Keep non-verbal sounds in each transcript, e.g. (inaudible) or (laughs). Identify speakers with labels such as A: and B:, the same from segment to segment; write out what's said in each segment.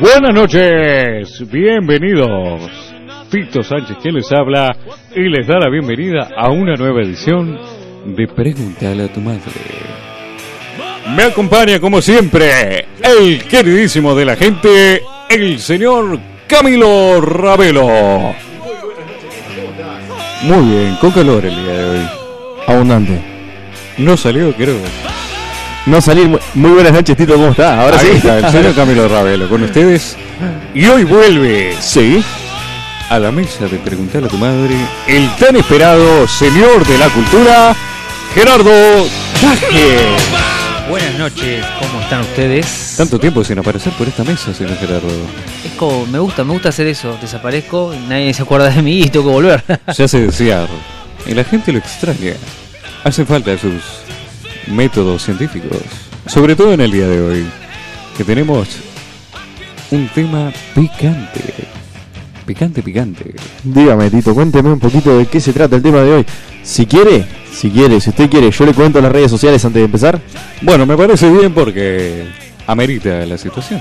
A: Buenas noches, bienvenidos. Fito Sánchez quien les habla y les da la bienvenida a una nueva edición de Pregúntale a tu madre. Me acompaña como siempre el queridísimo de la gente, el señor Camilo Ravelo. Muy bien, con calor el día de hoy.
B: Abundante.
A: No salió, creo.
B: No salir. Muy, muy buenas noches, Tito, ¿cómo está? Ahora
A: Ahí
B: sí.
A: está, el señor (laughs) Camilo Ravelo con ustedes. Y hoy vuelve, sí, a la mesa de preguntarle a tu madre, el tan esperado señor de la cultura, Gerardo Taje.
C: Buenas noches, ¿cómo están ustedes?
A: Tanto tiempo sin aparecer por esta mesa, señor Gerardo.
C: Es como, me gusta, me gusta hacer eso. Desaparezco, nadie se acuerda de mí y tengo que volver.
A: Se hace (laughs) desear. Y la gente lo extraña. Hace falta sus métodos científicos. Sobre todo en el día de hoy. Que tenemos un tema picante. Picante, picante.
B: Dígame, Tito, cuénteme un poquito de qué se trata el tema de hoy. Si quiere, si quiere, si usted quiere, yo le cuento en las redes sociales antes de empezar.
A: Bueno, me parece bien porque amerita la situación.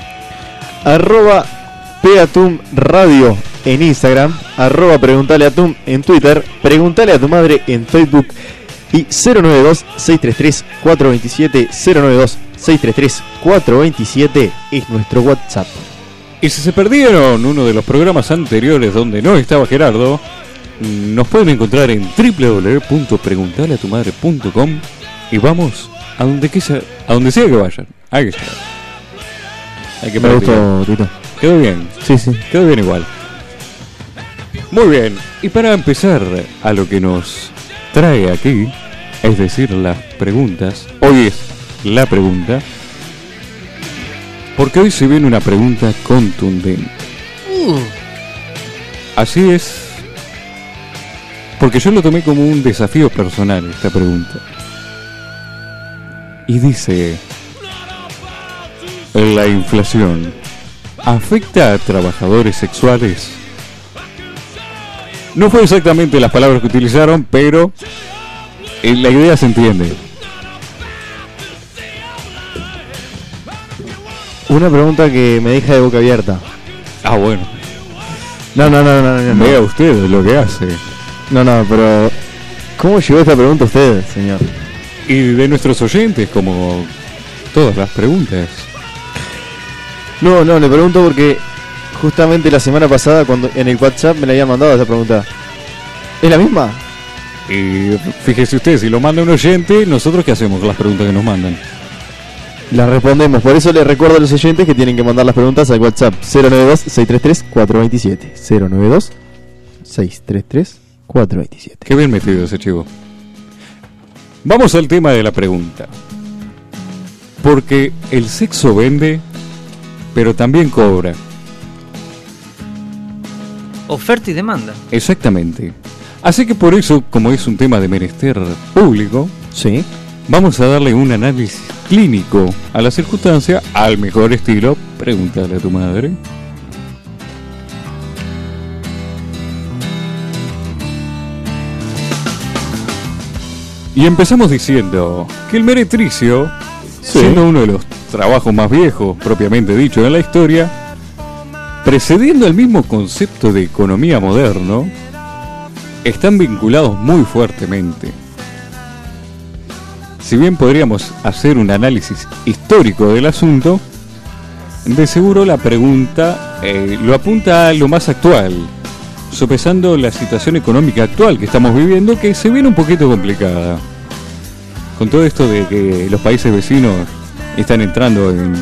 B: Arroba Peatum Radio en Instagram. Arroba Preguntale a Tum en Twitter. Preguntale a tu madre en Facebook. Y 092-633-427. 092-633-427 es nuestro WhatsApp.
A: Y si se perdieron uno de los programas anteriores donde no estaba Gerardo, nos pueden encontrar en www.preguntaleatumadre.com y vamos a donde, que sea, a donde sea que vayan. Hay que llegar. Hay que
B: Me
A: practicar.
B: gustó, Tito.
A: Quedó bien,
B: Sí, sí.
A: quedó bien igual. Muy bien, y para empezar a lo que nos trae aquí, es decir, las preguntas, hoy es la pregunta, porque hoy se viene una pregunta contundente.
C: Uh,
A: Así es. Porque yo lo tomé como un desafío personal esta pregunta. Y dice, ¿la inflación afecta a trabajadores sexuales? No fue exactamente las palabras que utilizaron, pero la idea se entiende.
B: Una pregunta que me deja de boca abierta.
A: Ah, bueno.
B: No, no, no, no, no. no.
A: Vea usted lo que hace.
B: No, no, pero ¿cómo llegó esta pregunta a usted, señor?
A: Y de nuestros oyentes, como todas las preguntas.
B: No, no, le pregunto porque justamente la semana pasada cuando en el WhatsApp me la habían mandado esa pregunta. ¿Es la misma?
A: Y fíjese usted, si lo manda un oyente, nosotros qué hacemos con las preguntas que nos mandan.
B: La respondemos, por eso les recuerdo a los oyentes que tienen que mandar las preguntas al WhatsApp 092-633-427. 092-633-427.
A: Qué bien metido ese chivo. Vamos al tema de la pregunta. Porque el sexo vende, pero también cobra.
C: oferta y demanda.
A: Exactamente. Así que por eso, como es un tema de menester público,
B: Sí.
A: vamos a darle un análisis clínico a la circunstancia al mejor estilo. Pregúntale a tu madre. Y empezamos diciendo que el meretricio,
B: Sí.
A: siendo uno de los trabajos más viejos propiamente dicho en la historia, precediendo el mismo concepto de economía moderno, están vinculados muy fuertemente. Si bien podríamos hacer un análisis histórico del asunto, de seguro la pregunta eh, lo apunta a lo más actual, sopesando la situación económica actual que estamos viviendo, que se viene un poquito complicada. Con todo esto de que los países vecinos están entrando en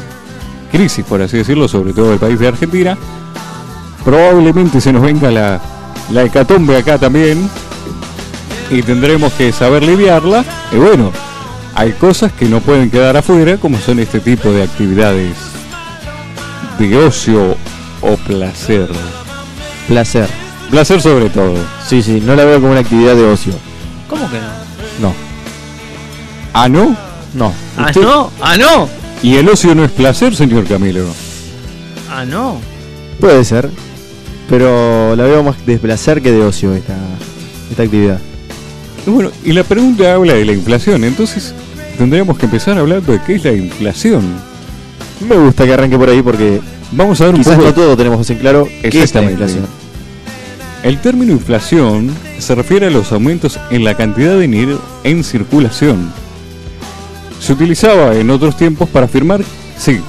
A: crisis, por así decirlo, sobre todo el país de Argentina, probablemente se nos venga la, la hecatombe acá también y tendremos que saber lidiarla. Y bueno, hay cosas que no pueden quedar afuera, como son este tipo de actividades de ocio o placer.
B: Placer.
A: Placer sobre todo.
B: Sí, sí, no la veo como una actividad de ocio.
C: ¿Cómo que no?
B: No,
A: Ah, ¿no?
B: no.
C: Ah,
A: Usted-
C: no, ah, no,
A: ¿Y el ocio no es placer, señor Camilo?
C: ah, no.
B: Puede ser, pero la veo más de placer que de ocio esta, esta actividad.
A: Bueno, y la pregunta habla de la inflación, entonces tendríamos que empezar hablando de qué es la inflación.
B: Me gusta que arranque por ahí porque
A: Vamos a dar un poco
B: no todo tenemos en claro qué es la inflación.
A: El término inflación se refiere a los aumentos en la cantidad de dinero en circulación. Se utilizaba en otros tiempos para afirmar... Sí.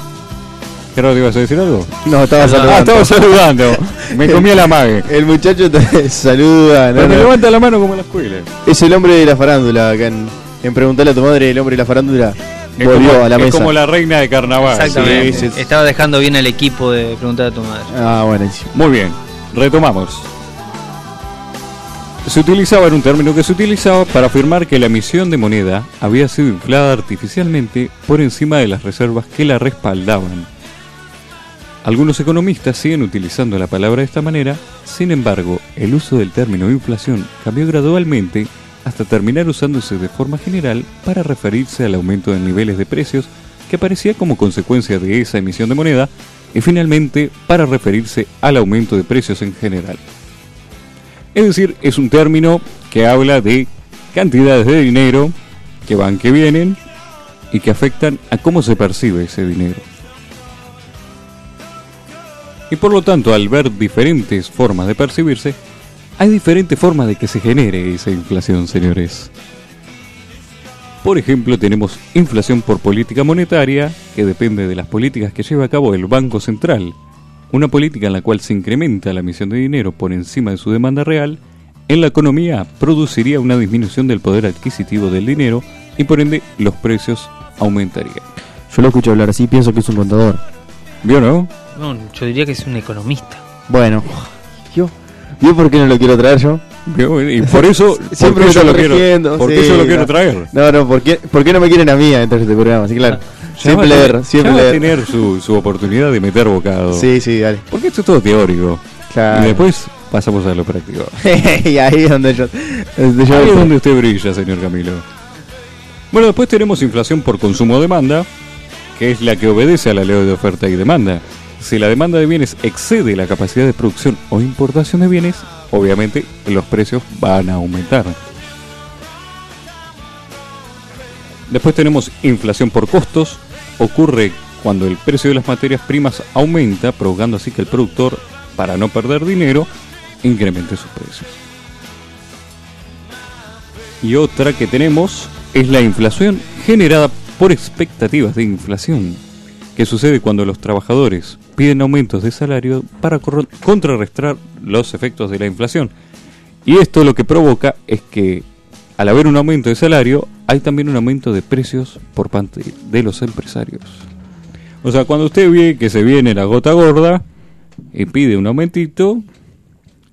A: ¿Qué raro te ibas a decir algo?
B: No, estaba
A: Ah,
B: saludando.
A: estaba saludando. (laughs) Me comía la mague. (laughs)
B: El muchacho te (laughs) saluda. no,
A: Pero me
B: no.
A: levanta la mano como en la escuela.
B: Es el hombre de la farándula acá en, en Preguntarle a tu madre, el hombre de la farándula
A: Es
B: volvió
A: como,
B: a la
A: es
B: mesa.
A: como la reina de carnaval.
C: Exactamente.
B: sí, sí.
C: Estaba dejando bien al equipo de preguntar a tu madre.
B: Ah, buenísimo.
A: Muy bien, retomamos. Se utilizaba, era un término que se utilizaba para afirmar que la emisión de moneda había sido inflada artificialmente por encima de las reservas que la respaldaban. Algunos economistas siguen utilizando la palabra de esta manera, sin embargo, el uso del término inflación cambió gradualmente hasta terminar usándose de forma general para referirse al aumento de niveles de precios que aparecía como consecuencia de esa emisión de moneda y finalmente para referirse al aumento de precios en general. Es decir, es un término que habla de cantidades de dinero que van, que vienen y que afectan a cómo se percibe ese dinero. Y por lo tanto, al ver diferentes formas de percibirse, hay diferentes formas de que se genere esa inflación, señores. Por ejemplo, tenemos inflación por política monetaria, que depende de las políticas que lleva a cabo el Banco Central. Una política en la cual se incrementa la emisión de dinero por encima de su demanda real, en la economía produciría una disminución del poder adquisitivo del dinero y por ende los precios aumentarían.
B: Yo lo escucho hablar así, pienso que es un contador.
A: ¿Vio no?
C: No, yo diría que es un economista.
B: Bueno, ¿vio? ¿Vio por qué no lo quiero traer yo?
A: Y por eso, (laughs) por
B: Siempre
A: yo lo quiero, por qué
B: sí,
A: yo lo quiero
B: no.
A: traer.
B: No, no, ¿por qué, por qué no me quieren a mí dentro de este programa? Sí, claro.
A: Ya
B: Siempre
A: va a
B: leer,
A: tener-
B: siempre
A: va a
B: leer.
A: tener su, su oportunidad de meter bocado.
B: Sí, sí, dale.
A: Porque esto es todo teórico.
B: Claro.
A: Y después pasamos a lo práctico. (laughs)
B: y ahí es donde yo. donde yo-
A: Ahí es donde usted brilla, señor Camilo. Bueno, después tenemos inflación por consumo-demanda, que es la que obedece a la ley de oferta y demanda. Si la demanda de bienes excede la capacidad de producción o importación de bienes, obviamente los precios van a aumentar. Después tenemos inflación por costos. Ocurre cuando el precio de las materias primas aumenta, provocando así que el productor, para no perder dinero, incremente sus precios. Y otra que tenemos es la inflación generada por expectativas de inflación, que sucede cuando los trabajadores piden aumentos de salario para contrarrestar los efectos de la inflación. Y esto lo que provoca es que al haber un aumento de salario, hay también un aumento de precios por parte de los empresarios. O sea, cuando usted ve que se viene la gota gorda y pide un aumentito,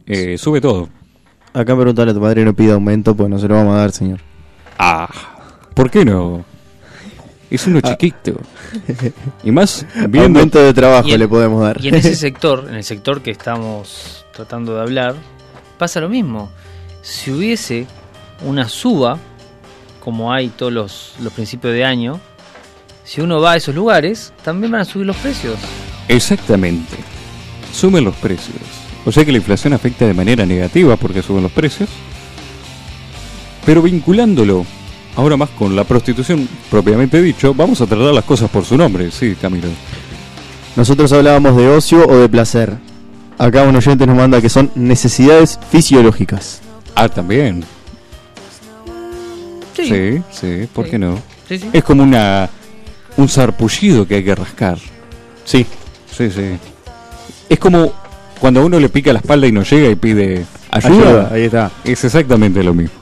A: eh, sube todo.
B: Acá preguntarle a tu madre no pida aumento, pues no se lo vamos a dar, señor.
A: Ah, ¿por qué no? Es uno chiquito. (laughs) Y más viendo...
B: Aumento de trabajo
C: en-
B: le podemos dar.
C: Y en ese (laughs) sector, en el sector que estamos tratando de hablar, pasa lo mismo. Si hubiese una suba, como hay todos los, los principios de año, si uno va a esos lugares, también van a subir los precios.
A: Exactamente. Suben los precios. O sea que la inflación afecta de manera negativa porque suben los precios. Pero vinculándolo ahora más con la prostitución propiamente dicho, vamos a tratar las cosas por su nombre, sí, Camilo.
B: Nosotros hablábamos de ocio o de placer. Acá un oyente nos manda que son necesidades fisiológicas.
A: Ah, también.
C: Sí,
A: Sí, sí, ¿por
C: Sí.
A: qué no?
C: sí, sí.
A: Es como una un sarpullido que hay que rascar.
B: Sí.
A: Sí, sí. Es como cuando a uno le pica la espalda y no llega y pide ayuda.
B: Ayuda, ahí está.
A: Es exactamente lo mismo.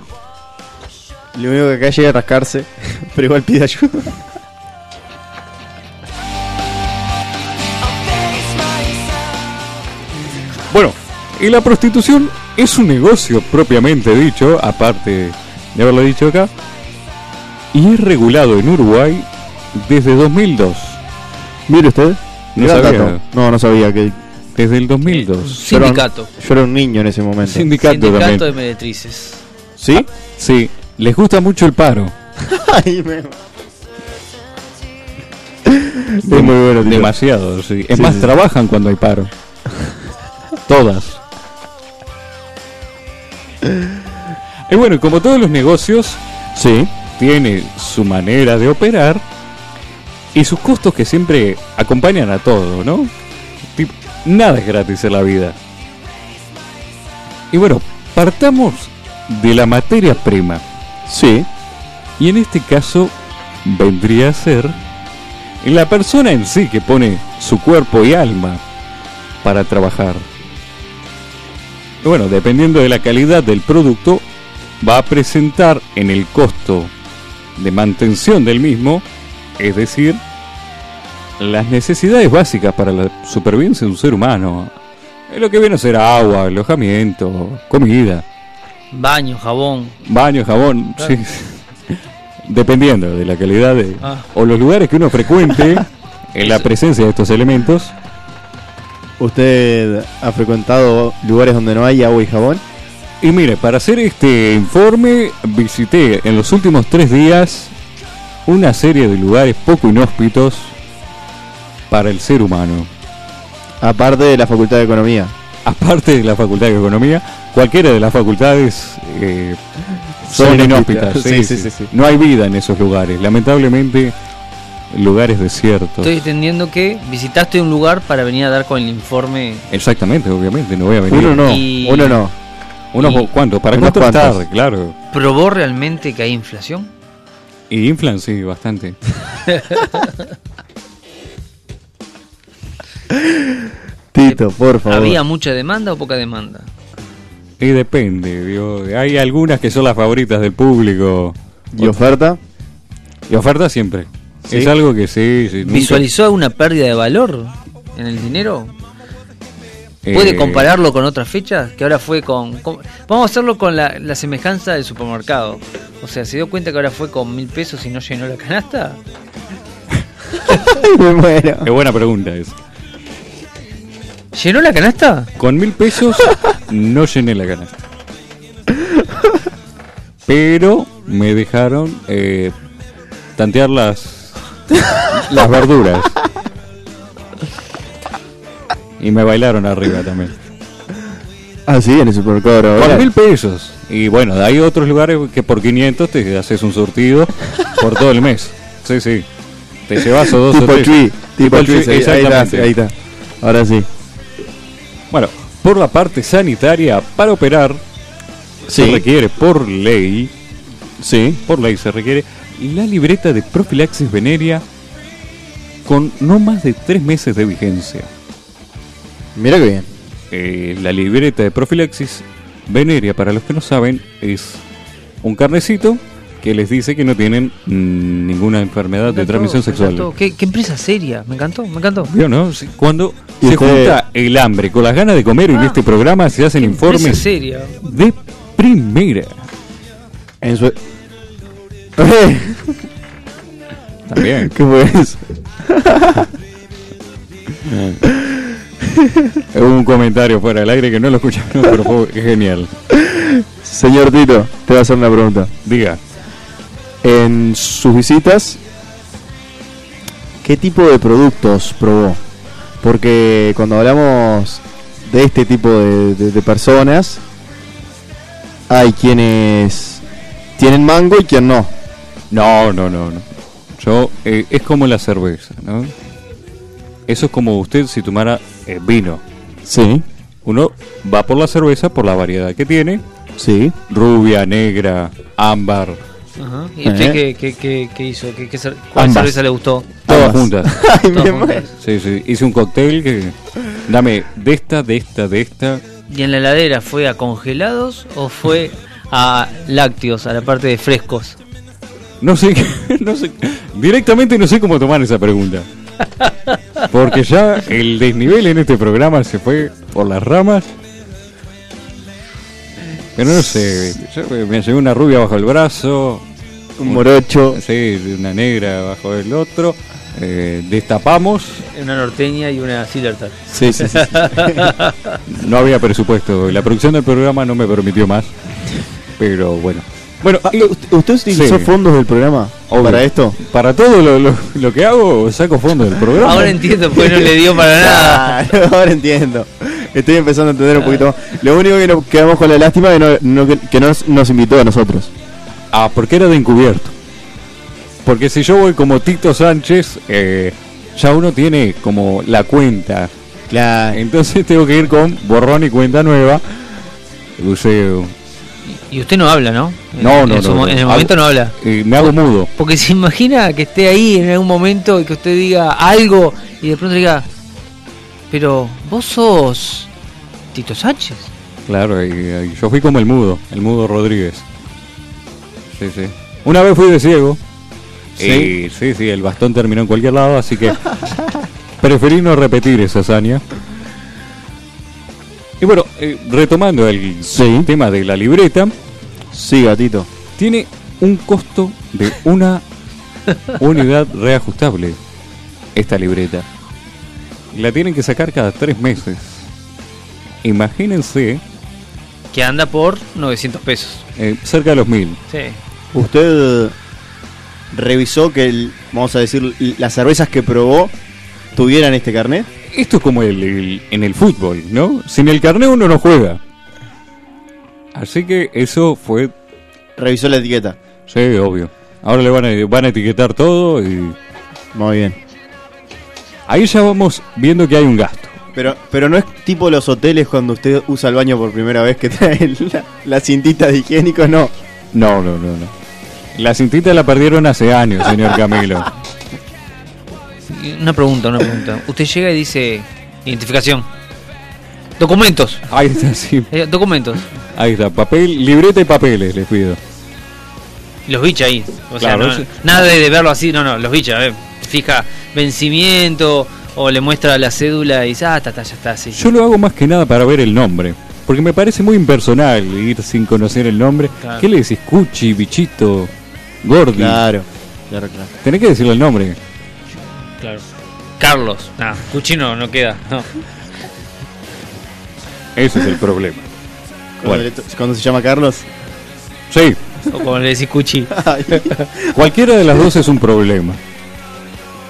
B: Lo único que acá llega a rascarse, (laughs) pero igual pide ayuda.
A: Bueno, y la prostitución es un negocio propiamente dicho, aparte de haberlo dicho acá, y es regulado en Uruguay desde 2002.
B: Mire usted.
A: No sabía.
B: dato. No, no sabía que
A: Desde el 2002.
C: Sindicato.
B: yo era un niño en ese momento.
A: Sindicato,
C: Sindicato
A: también.
C: de meretrices.
B: ¿Sí?
A: Sí, les gusta mucho el paro. (laughs)
B: Ay, me... Es muy bueno, tío.
A: Demasiado, sí. Es
B: Sí,
A: más,
B: sí.
A: trabajan cuando hay paro. Todas. Y bueno, como todos los negocios,
B: Sí.
A: tiene su manera de operar y sus costos que siempre acompañan a todo, ¿no? Nada es gratis en la vida. Y bueno, partamos de la materia prima.
B: Sí.
A: Y en este caso vendría a ser la persona en sí que pone su cuerpo y alma para trabajar. Bueno, dependiendo de la calidad del producto, va a presentar en el costo de mantención del mismo, es decir, las necesidades básicas para la supervivencia de un ser humano. Lo que viene a ser agua, alojamiento, comida.
C: Baño, jabón.
A: Baño, jabón,
C: Claro.
A: sí. Dependiendo de la calidad de,
C: Ah.
A: o los lugares que uno frecuente (laughs) en la presencia de estos elementos.
B: ¿Usted ha frecuentado lugares donde no hay agua y jabón?
A: Y mire, para hacer este informe visité en los últimos tres días una serie de lugares poco inhóspitos para el ser humano.
B: Aparte de la Facultad de Economía. (laughs)
A: Aparte de la Facultad de Economía, cualquiera de las facultades eh,
B: Son
A: son
B: inhóspitas. Sí,
A: sí,
B: sí,
A: sí.
B: sí, sí.
A: No hay vida en esos lugares. Lamentablemente, lugares desiertos.
C: Estoy entendiendo que visitaste un lugar para venir a dar con el informe.
A: Exactamente, obviamente, no voy a venir.
B: Uno no,
C: Y-
B: uno no.
A: ¿Unos
C: y-
A: cuántos? ¿Para
B: unos
A: contrastar?
B: cuantos.
A: Claro.
C: ¿Probó realmente que hay inflación?
A: Y inflan, sí, bastante. (laughs)
B: Tito, por favor.
C: ¿Había mucha demanda o poca demanda?
A: Y depende, digo, hay algunas que son las favoritas del público.
B: ¿Y oferta?
A: Y oferta siempre.
B: ¿Sí?
A: Es algo que sí, sí, nunca-
C: ¿Visualizó alguna pérdida de valor en el dinero? ¿Puede
A: eh,
C: compararlo con otras fechas? Que ahora fue con... con- vamos a hacerlo con la, la semejanza del supermercado. O sea, ¿se dio cuenta que ahora fue con mil pesos y no llenó la canasta? (laughs)
B: Me muero.
A: Es buena pregunta esa.
C: ¿Llenó la canasta?
A: Con mil pesos (laughs) no llené la canasta. Pero me dejaron eh, tantear las, las verduras. Y me bailaron arriba también.
B: Ah, sí, en el supermercado.
A: Con mil pesos. Y bueno, hay otros lugares que por 500 te haces un surtido por todo el mes. Sí, sí. Te llevas o dos o
B: Tipo
A: tres.
B: Chui. Tipo
A: el
B: Chui.
A: Chui,
B: Ahí, ahí está,
A: exactamente.
B: ahí está. Ahora sí.
A: Bueno, por la parte sanitaria, para operar, se requiere por ley,
B: Sí.
A: por ley se requiere la libreta de profilaxis venérea con no más de tres meses de vigencia.
B: Mira que bien.
A: Eh, la libreta de profilaxis venérea, para los que no saben, es un carnecito que les dice que no tienen mm, ninguna enfermedad
C: Me
A: de transmisión sexual.
C: ¿Qué, qué empresa seria? Me encantó, me encantó.
A: ¿Vio, no? Sí, Cuando se
B: usted-
A: junta el hambre con las ganas de comer en
C: Ah,
A: este programa, se hacen
C: ¿Qué empresa
A: informes
C: seria?
A: de primera.
B: En su... (laughs)
A: También.
B: ¿Qué fue eso? (laughs)
A: Hubo un comentario fuera del aire que no lo escucharon, pero fue genial.
B: Señor Tito, te voy a hacer una pregunta.
A: Diga.
B: En sus visitas, ¿qué tipo de productos probó? Porque cuando hablamos de este tipo de, de- de personas, hay quienes tienen mango y quien no.
A: No, no, no, no. Yo, eh, es como la cerveza, ¿no? Eso es como usted si tomara eh, vino.
B: Sí,
A: Uno va por la cerveza por la variedad que tiene.
B: sí.
A: Rubia, negra, ámbar,
C: Ajá. ¿Y usted
B: Eh.
C: qué, qué, qué, qué hizo? ¿Qué, qué ¿Cuál
B: Ambas.
C: cerveza le gustó?
A: todas juntas. (laughs)
B: Ay,
C: Todas
B: me
C: juntas.
B: muero.
A: Sí, sí. Hice un cóctel que... Dame de esta, de esta, de esta.
C: ¿Y en la heladera fue a congelados o fue a lácteos, a la parte de frescos?
A: No sé, (laughs) no sé, directamente no sé cómo tomar esa pregunta. Porque ya el desnivel en este programa se fue por las ramas. Pero no sé, yo me llevé una rubia bajo el brazo,
B: Un morocho.
A: sí, una negra bajo el otro, eh, destapamos,
C: Una norteña y una Silvertag.
B: Sí, sí, sí. (laughs)
A: no había presupuesto, la producción del programa no me permitió más, pero bueno. Bueno,
B: Ah, ¿Usted usted utilizó
A: Sí.
B: fondos del programa
A: Obvio.
B: para esto?
A: para todo lo, lo- lo que hago saco fondo del programa.
C: Ahora entiendo por qué no le dio para nada.
B: Claro, (laughs) ahora entiendo. Estoy empezando a entender un poquito más. Lo único que nos quedamos con la lástima es que no, no- que, que no nos, nos invitó a nosotros.
A: Ah, porque era de encubierto. Porque si yo voy como Tito Sánchez, eh, ya uno tiene como la cuenta.
B: Claro.
A: Entonces (laughs) tengo que ir con borrón y cuenta nueva. Buceo.
C: Y usted no habla, ¿no?
A: No, no,
C: en
A: no, no.
C: En el momento no habla.
A: Eh, me hago mudo.
C: Porque se imagina que esté ahí en algún momento y que usted diga algo y de pronto diga, pero vos sos Tito Sánchez.
A: Claro, y, y yo fui como el mudo, el mudo Rodríguez. Sí, sí. Una vez fui de ciego.
B: ¿Sí?
A: Y sí, sí, el bastón terminó en cualquier lado, así que (laughs) preferí no repetir esa hazaña. Y bueno, eh, retomando el
B: Sí.
A: tema de la libreta,
B: Sí, gatito.
A: tiene un costo de una (laughs) unidad reajustable esta libreta. La tienen que sacar cada tres meses. Imagínense
C: Que anda por 900 pesos.
A: eh, cerca de los mil.
C: Sí.
B: ¿Usted revisó que, el- vamos a decir, las cervezas que probó tuvieran este carnet?
A: Esto es como el, el- en el fútbol, ¿no? Sin el carnet uno no juega. Así que eso fue,
B: Revisó la etiqueta.
A: sí, obvio. Ahora le van a, van a etiquetar todo y
B: Muy bien.
A: ahí ya vamos viendo que hay un gasto.
B: Pero, pero no es tipo los hoteles cuando usted usa el baño por primera vez que trae (laughs) la, la cintita de higiénico, no.
A: No, no, no, no. La cintita la perdieron hace años, señor Camilo.
C: Una pregunta, una pregunta. Usted llega y dice identificación. Documentos.
A: Ahí está, sí.
C: Eh, documentos.
A: Ahí está, papel, libreta y papeles, les pido.
C: Los bichos ahí. O sea,
A: Claro,
C: no-
A: eso-
C: nada de, verlo así, no, no, los bichos. eh. Fija vencimiento o le muestra la cédula y dice, ah, ta, ta, ya está, sí.
A: Yo lo hago más que nada para ver el nombre. Porque me parece muy impersonal ir sin conocer el nombre.
C: Claro.
A: ¿Qué le decís? Cuchi, bichito, gordi.
B: Claro. Claro, claro.
A: Tenés que decirle el nombre.
C: Claro. Carlos. Nah, Cuchino no queda. No.
A: Ese es el problema.
B: Cuando,
A: Bueno.
B: le- cuando se llama Carlos.
A: Sí,
C: O como le decís Cuchi. (laughs)
A: cualquiera de las dos es un problema.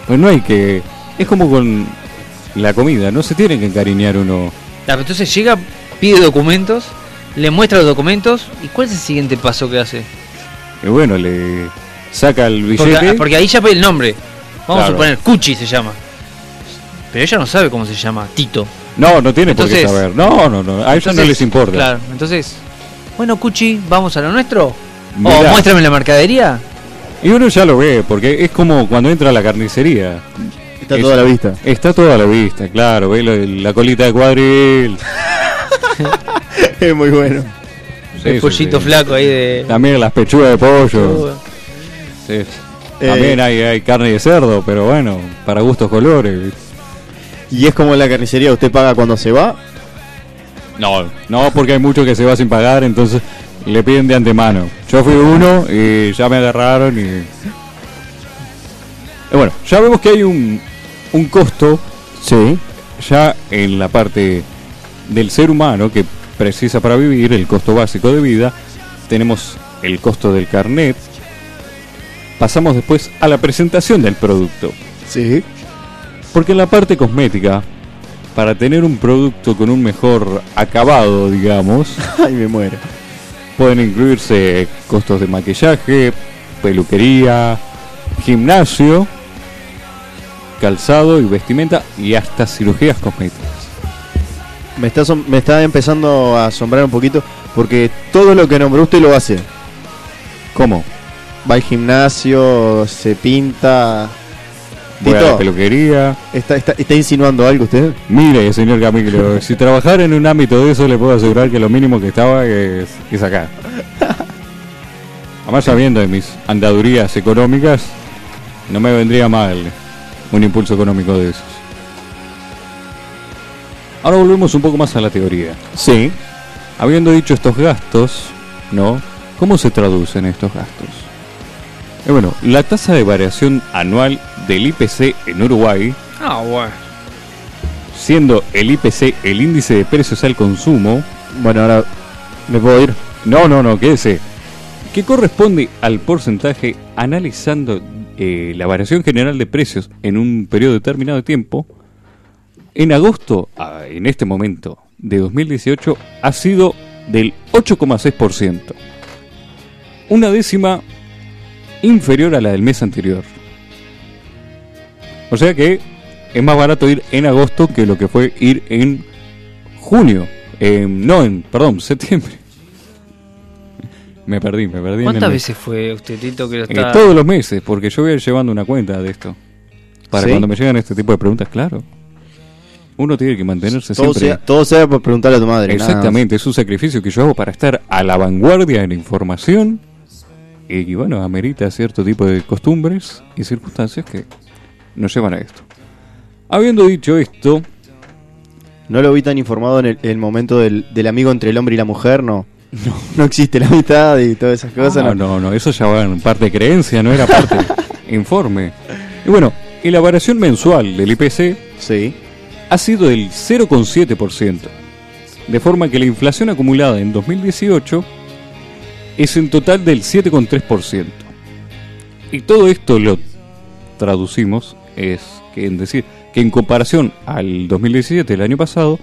A: Pues no hay que... Es como con la comida, no se tiene que encariñar uno.
C: Ah, pero Entonces llega, pide documentos, le muestra los documentos y ¿cuál es el siguiente paso que hace?
A: Y bueno, le saca el billete.
C: porque ahí ya pide el nombre. Vamos
A: Claro.
C: a suponer, Cuchi se llama. Pero ella no sabe cómo se llama, Tito.
A: No, no tiene por qué saber. No, no, no. A ellos no les importa.
C: Claro, entonces, bueno, Cuchi, vamos a lo nuestro.
A: Mirá.
C: O muéstrame la mercadería.
A: Y uno ya lo ve, porque es como cuando entra a la carnicería.
B: Está
A: Es-
B: toda la vista.
A: Está toda a la vista, claro. Ve la colita de cuadril. (laughs)
B: Es muy bueno.
A: Sí,
C: el pollito
A: sí.
C: flaco ahí de.
A: También las pechugas de pollo. Sí. También
B: Eh,
A: hay, hay carne de cerdo, pero bueno, para gustos colores.
B: Y es como en la carnicería, usted paga cuando se va.
A: No, no, porque hay muchos que se va sin pagar, entonces le piden de antemano. Yo fui uno y ya me agarraron y... y bueno, ya vemos que hay un, un costo
B: Sí.
A: ya en la parte del ser humano que precisa para vivir, el costo básico de vida. Tenemos el costo del carnet. Pasamos después a la presentación del producto.
B: Sí.
A: Porque en la parte cosmética, para tener un producto con un mejor acabado, digamos, (laughs)
B: Ay, me muero.
A: pueden incluirse costos de maquillaje, peluquería, gimnasio, calzado y vestimenta y hasta cirugías cosméticas.
B: Me está, me está empezando a asombrar un poquito porque todo lo que nombró usted lo hace.
A: ¿Cómo?
B: Va al gimnasio, se pinta.
A: Voy a la peluquería.
B: ¿está, está, está insinuando algo usted?
A: Mire, señor Camilo, (laughs) si trabajara en un ámbito de eso, le puedo asegurar que lo mínimo que estaba es, es acá. Además, sabiendo de mis andadurías económicas, no me vendría mal un impulso económico de esos. Ahora volvemos un poco más a la teoría.
B: Sí.
A: Habiendo dicho estos gastos, ¿no? ¿Cómo se traducen estos gastos? Eh, bueno, la tasa de variación anual del IPC en Uruguay
C: Ah, bueno.
A: siendo el IPC el índice de precios al consumo,
B: Bueno, ahora me puedo ir.
A: no, no, no, quédese, que corresponde al porcentaje analizando eh, la variación general de precios en un periodo determinado de tiempo, en agosto, ah, en este momento de 2018, ha sido del 8,6%. Una décima inferior a la del mes anterior. O sea que es más barato ir en agosto que lo que fue ir en junio. Eh, no, en, perdón, (laughs) septiembre. Me perdí, me perdí. en
C: ¿Cuántas
A: mes.
C: veces fue usted, Tito, que lo
A: Eh, todos los meses, porque yo voy a ir llevando una cuenta de esto. Para
B: ¿Sí?
A: cuando me llegan este tipo de preguntas, claro. Uno tiene que mantenerse
B: Todo
A: siempre.
B: sea, todo sea por preguntarle a tu madre.
A: Exactamente, es un sacrificio que yo hago para estar a la vanguardia en la información y bueno, amerita cierto tipo de costumbres y circunstancias que nos llevan a esto. Habiendo dicho esto,
B: No lo vi tan informado en el, el momento del, del amigo entre el hombre y la mujer, no. No, (laughs) existe la amistad y todas esas cosas.
A: no,
B: no.
A: no, no, eso ya va en parte de creencia, no era parte (laughs) informe. Y bueno, y la variación mensual del IPC
B: Sí.
A: Ha sido del 0,7%, de forma que la inflación acumulada en 2018 es en total del 7,3%. Y todo esto lo traducimos, es que en decir que en comparación al 2017, el año pasado,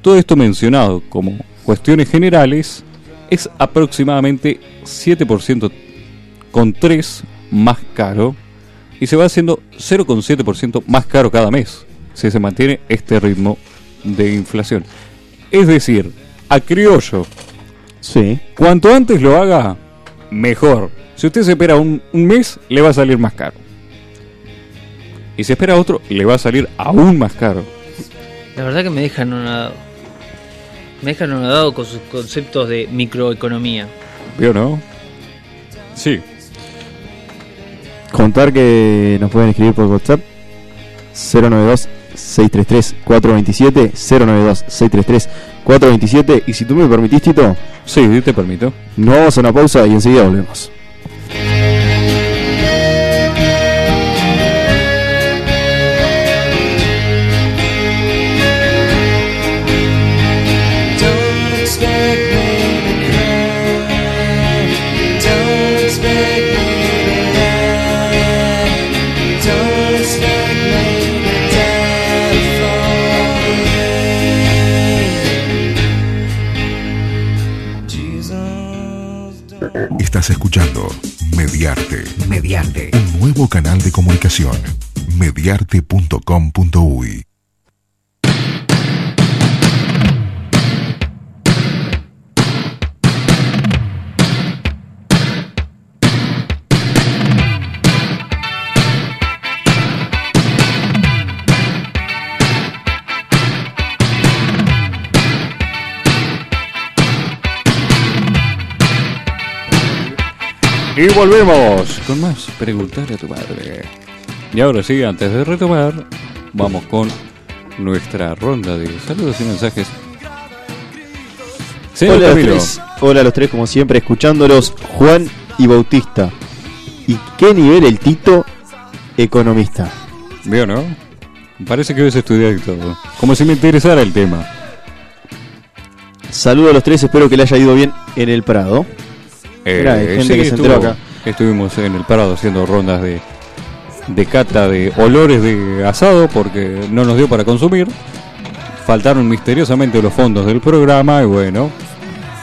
A: todo esto mencionado como cuestiones generales es aproximadamente 7% con 3 más caro y se va haciendo 0,7% más caro cada mes si se mantiene este ritmo de inflación. Es decir, a criollo,
B: Sí.
A: cuanto antes lo haga, mejor. Si usted se espera un, un mes, le va a salir más caro. Y si espera otro, le va a salir aún más caro.
C: La verdad que me dejan anonadado. Me dejan anonadado con sus conceptos de microeconomía.
A: ¿Vio no? Sí.
B: Contar que nos pueden escribir por WhatsApp 092 633 427 092 633 427 y si tú me permitís Tito,
A: Sí, te permito.
B: nos vamos a una pausa y enseguida volvemos.
D: Estás escuchando Mediarte,
E: Mediante.
D: un nuevo canal de comunicación. Mediarte.com.uy
A: Y volvemos con más Preguntar a tu madre. Y ahora sí, antes de retomar, vamos con nuestra ronda de saludos y mensajes. Señor
B: Hola a, los
A: Camilo,
B: tres, hola a los tres, como siempre, escuchándolos, Juan y Bautista. ¿Y qué nivel el Tito economista?
A: ¿vio no? Parece que debes estudiar y todo. Como si me interesara el tema.
B: Saludo a los tres, espero que le haya ido bien en el Prado. Mirá, hay gente que se acá.
A: Eh, Estuvimos en el Parado haciendo rondas de, de cata de olores de asado porque no nos dio para consumir. Faltaron misteriosamente los fondos del programa y bueno,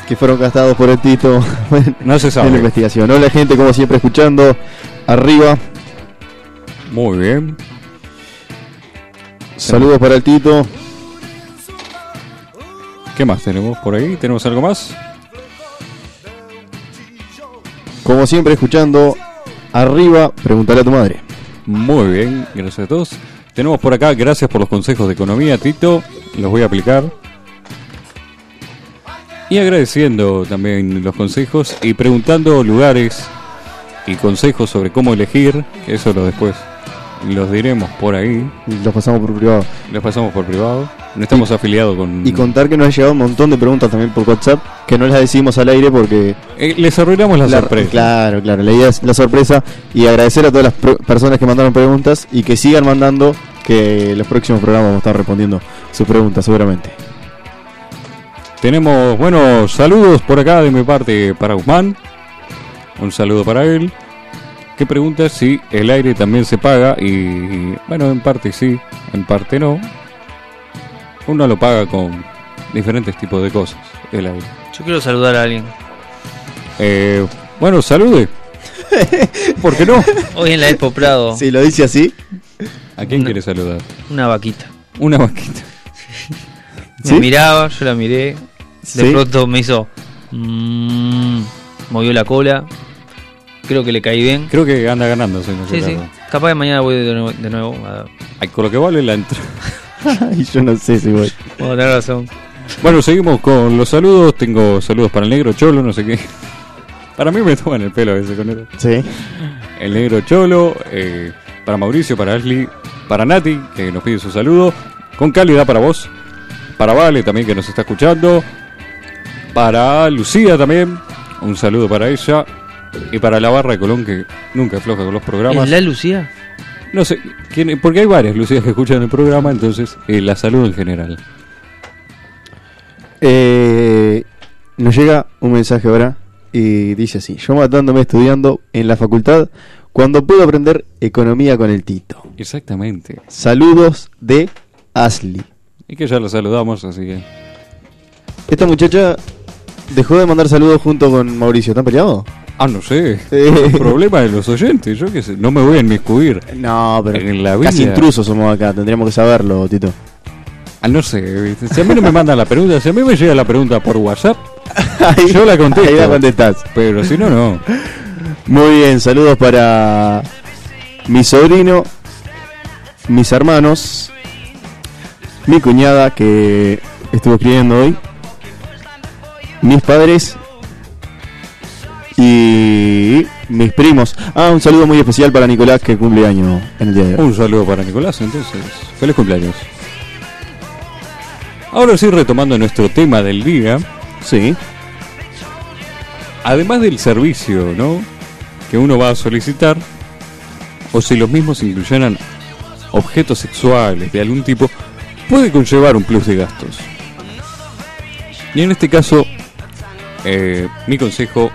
B: Que fueron gastados por el Tito (laughs)
A: no se
B: en la
A: sabe.
B: investigación. Hola gente, como siempre, escuchando. Arriba,
A: Muy bien.
B: saludos para el Tito.
A: ¿Qué más tenemos por ahí? ¿Tenemos algo más?
B: Como siempre, escuchando. Arriba, pregúntale a tu madre.
A: Muy bien, gracias a todos. Tenemos por acá, gracias por los consejos de economía, Tito. Los voy a aplicar. Y agradeciendo también los consejos y preguntando lugares y consejos sobre cómo elegir, eso lo después los diremos por ahí,
B: Los pasamos por privado.
A: los pasamos por privado. No estamos afiliados con...
B: Y contar que nos han llegado un montón de preguntas también por WhatsApp. Que no las decimos al aire porque
A: Eh, les arruinamos la, sorpresa.
B: Claro, claro, la idea es la sorpresa y agradecer a todas las personas que mandaron preguntas y que sigan mandando, que los próximos programas vamos a estar respondiendo sus preguntas seguramente.
A: Tenemos, bueno, saludos por acá de mi parte para Guzmán. Un saludo para él. Que pregunta si el aire también se paga y, bueno, en parte sí, en parte no. Uno lo paga con diferentes tipos de cosas, el aire.
C: Yo quiero saludar a alguien.
A: Eh, bueno, salude. (laughs) ¿Por qué no?
C: Hoy en la Expo Prado, (laughs)
B: Si lo dice así.
A: ¿A quién quiere saludar?
C: una vaquita.
A: Una vaquita. (laughs)
C: Me
B: ¿Sí?
C: miraba, yo la miré. De
B: Sí.
C: pronto me hizo. mm, movió la cola. Creo que le caí bien.
A: Creo que anda ganando, señor
C: Sí, sí. Capaz que mañana voy de nuevo. De nuevo a-
A: Ay, con lo que vale la entrada. (laughs)
B: Ay, yo no sé si voy.
C: Bueno, tenés razón.
A: Bueno, seguimos con los saludos. Tengo saludos para el negro cholo, no sé qué. Para mí me toman el pelo a veces con eso.
B: Sí.
A: El negro cholo, eh, para Mauricio, para Ashley, para Nati, que nos pide su saludo. Con calidad para vos. Para Vale también, que nos está escuchando. Para Lucía también. Un saludo para ella. Y para la barra de Colón, que nunca afloja con los programas.
C: ¿Es la Lucía?
A: No sé, quién- porque hay varias Lucías que escuchan el programa, entonces eh, la saludo en general.
B: Eh, nos llega un mensaje ahora y dice así: Yo matándome estudiando en la facultad cuando puedo aprender economía con el Tito.
A: Exactamente.
B: Saludos de Ashley.
A: Y que ya la saludamos, así que.
B: Esta muchacha dejó de mandar saludos junto con Mauricio. ¿Están peleados?
A: Ah, no sé.
B: Eh.
A: Problema de los oyentes, yo qué sé. No me voy a inmiscuir.
B: No, pero
A: En la
B: casi
A: vida.
B: intrusos somos acá. Tendríamos que saberlo, Tito.
A: Ah, no sé, si a mí no me mandan la pregunta, si a mí me llega la pregunta por WhatsApp, (laughs)
B: Ahí-
A: yo la contesto.
B: Ahí la contestás.
A: Pero si no, no.
B: Muy bien, saludos para mi sobrino, mis hermanos, mi cuñada que estuvo escribiendo hoy, mis padres y mis primos. Ah, un saludo muy especial para Nicolás que cumple año en el día de hoy.
A: Un saludo para Nicolás, entonces. Feliz cumpleaños. Ahora sí, retomando nuestro tema del día.
B: Sí,
A: además del servicio, ¿no? Que uno va a solicitar, o si los mismos incluyeran objetos sexuales de algún tipo, puede conllevar un plus de gastos. Y en este caso, eh, mi consejo,